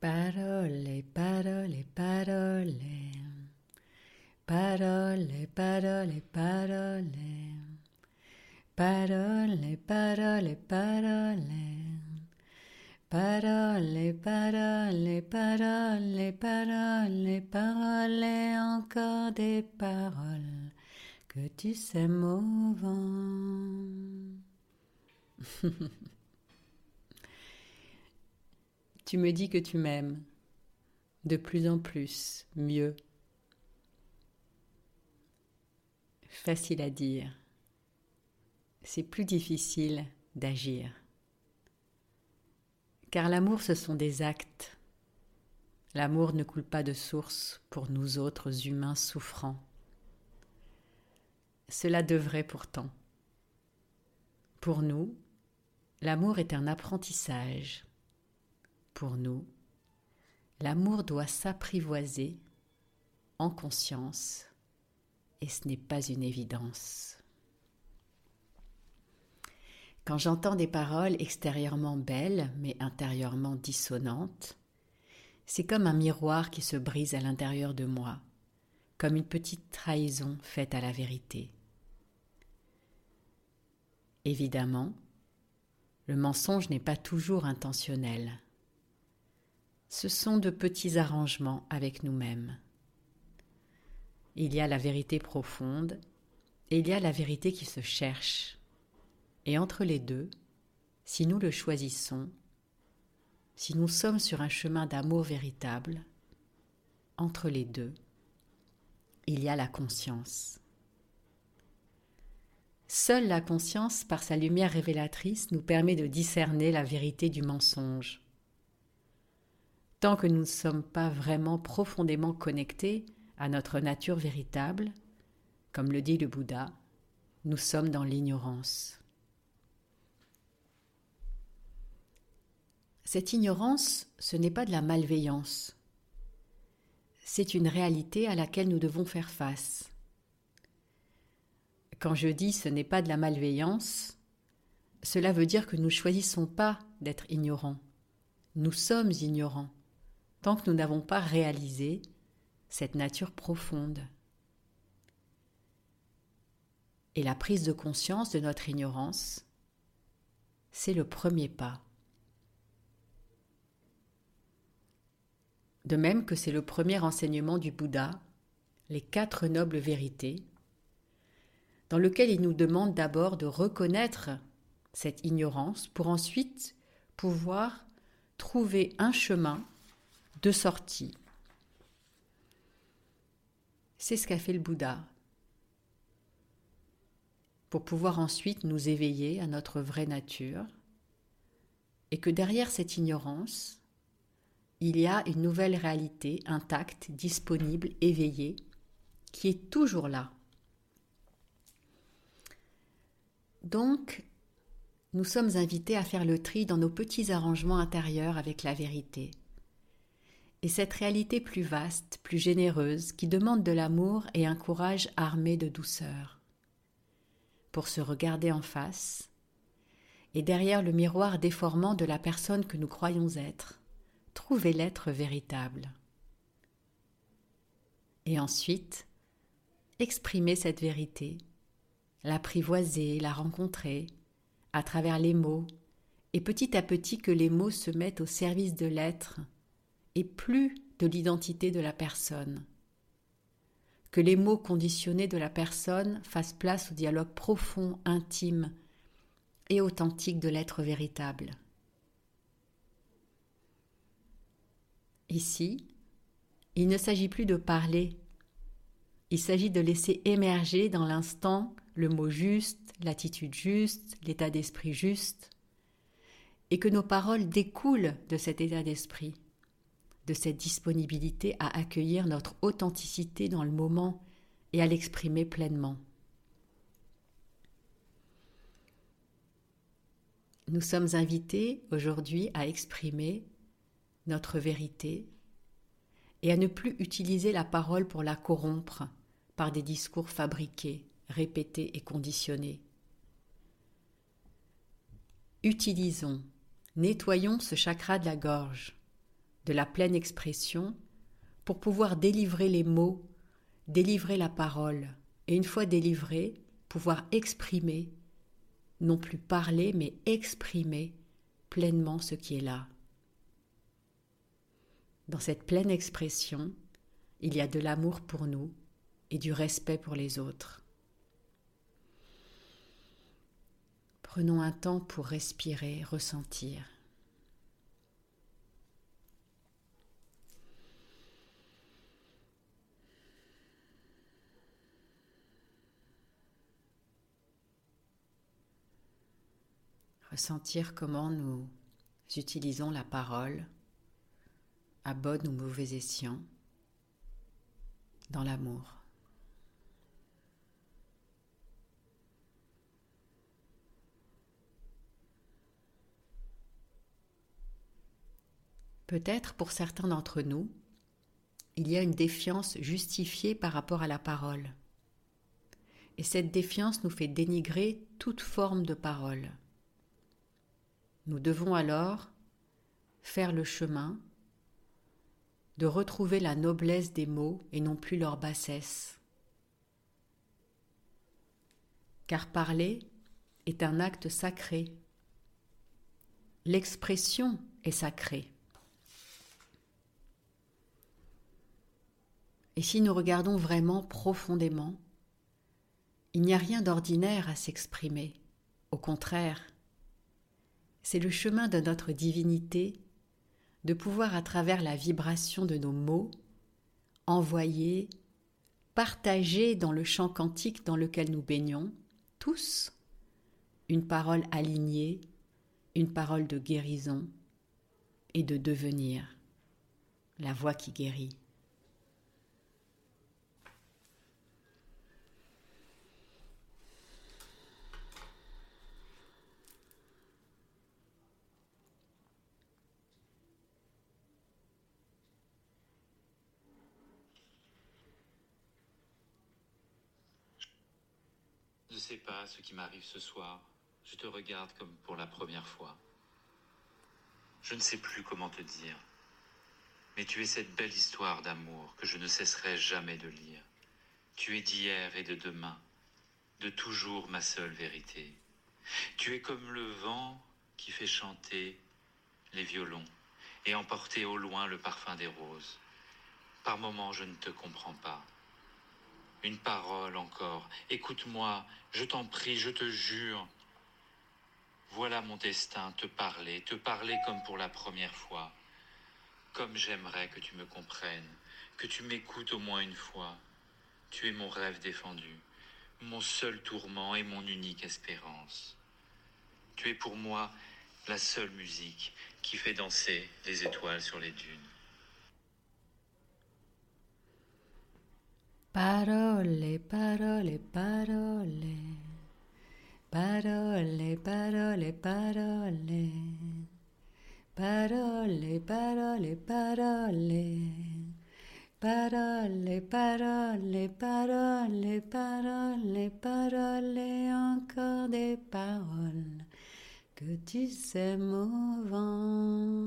Parole, parole, parole. Parole, parole, parole. Parole, parole, parole. Parole, parole, parole, parole, parole, encore des paroles que tu sais mouvant. tu me dis que tu m'aimes de plus en plus, mieux. Facile à dire. C'est plus difficile d'agir. Car l'amour, ce sont des actes. L'amour ne coule pas de source pour nous autres humains souffrants. Cela devrait pourtant. Pour nous, l'amour est un apprentissage. Pour nous, l'amour doit s'apprivoiser en conscience et ce n'est pas une évidence. Quand j'entends des paroles extérieurement belles mais intérieurement dissonantes, c'est comme un miroir qui se brise à l'intérieur de moi, comme une petite trahison faite à la vérité. Évidemment, le mensonge n'est pas toujours intentionnel. Ce sont de petits arrangements avec nous-mêmes. Il y a la vérité profonde et il y a la vérité qui se cherche. Et entre les deux, si nous le choisissons, si nous sommes sur un chemin d'amour véritable, entre les deux, il y a la conscience. Seule la conscience, par sa lumière révélatrice, nous permet de discerner la vérité du mensonge. Tant que nous ne sommes pas vraiment profondément connectés à notre nature véritable, comme le dit le Bouddha, nous sommes dans l'ignorance. Cette ignorance, ce n'est pas de la malveillance. C'est une réalité à laquelle nous devons faire face. Quand je dis ce n'est pas de la malveillance, cela veut dire que nous ne choisissons pas d'être ignorants. Nous sommes ignorants, tant que nous n'avons pas réalisé cette nature profonde. Et la prise de conscience de notre ignorance, c'est le premier pas. de même que c'est le premier enseignement du Bouddha, les quatre nobles vérités, dans lequel il nous demande d'abord de reconnaître cette ignorance pour ensuite pouvoir trouver un chemin de sortie. C'est ce qu'a fait le Bouddha, pour pouvoir ensuite nous éveiller à notre vraie nature, et que derrière cette ignorance, il y a une nouvelle réalité intacte, disponible, éveillée, qui est toujours là. Donc, nous sommes invités à faire le tri dans nos petits arrangements intérieurs avec la vérité. Et cette réalité plus vaste, plus généreuse, qui demande de l'amour et un courage armé de douceur. Pour se regarder en face, et derrière le miroir déformant de la personne que nous croyons être, trouver l'être véritable. Et ensuite, exprimer cette vérité, l'apprivoiser, la rencontrer, à travers les mots, et petit à petit que les mots se mettent au service de l'être, et plus de l'identité de la personne. Que les mots conditionnés de la personne fassent place au dialogue profond, intime et authentique de l'être véritable. Ici, il ne s'agit plus de parler, il s'agit de laisser émerger dans l'instant le mot juste, l'attitude juste, l'état d'esprit juste, et que nos paroles découlent de cet état d'esprit, de cette disponibilité à accueillir notre authenticité dans le moment et à l'exprimer pleinement. Nous sommes invités aujourd'hui à exprimer notre vérité et à ne plus utiliser la parole pour la corrompre par des discours fabriqués, répétés et conditionnés. Utilisons, nettoyons ce chakra de la gorge, de la pleine expression pour pouvoir délivrer les mots, délivrer la parole, et une fois délivré, pouvoir exprimer, non plus parler, mais exprimer pleinement ce qui est là. Dans cette pleine expression, il y a de l'amour pour nous et du respect pour les autres. Prenons un temps pour respirer, ressentir. Ressentir comment nous utilisons la parole à bon ou mauvais escient dans l'amour. Peut-être pour certains d'entre nous, il y a une défiance justifiée par rapport à la parole. Et cette défiance nous fait dénigrer toute forme de parole. Nous devons alors faire le chemin de retrouver la noblesse des mots et non plus leur bassesse. Car parler est un acte sacré. L'expression est sacrée. Et si nous regardons vraiment profondément, il n'y a rien d'ordinaire à s'exprimer. Au contraire, c'est le chemin de notre divinité de pouvoir, à travers la vibration de nos mots, envoyer, partager dans le champ quantique dans lequel nous baignons, tous, une parole alignée, une parole de guérison et de devenir, la voix qui guérit. Ne sais pas ce qui m'arrive ce soir. Je te regarde comme pour la première fois. Je ne sais plus comment te dire. Mais tu es cette belle histoire d'amour que je ne cesserai jamais de lire. Tu es d'hier et de demain, de toujours ma seule vérité. Tu es comme le vent qui fait chanter les violons et emporter au loin le parfum des roses. Par moments, je ne te comprends pas. Une parole encore. Écoute-moi, je t'en prie, je te jure. Voilà mon destin, te parler, te parler comme pour la première fois. Comme j'aimerais que tu me comprennes, que tu m'écoutes au moins une fois. Tu es mon rêve défendu, mon seul tourment et mon unique espérance. Tu es pour moi la seule musique qui fait danser les étoiles sur les dunes. Parole, parole, parole. Parole, parole, parole. Parole, parole, parole. Parole, parole, parole, parole, parole, encore des paroles que tu sais mouvant.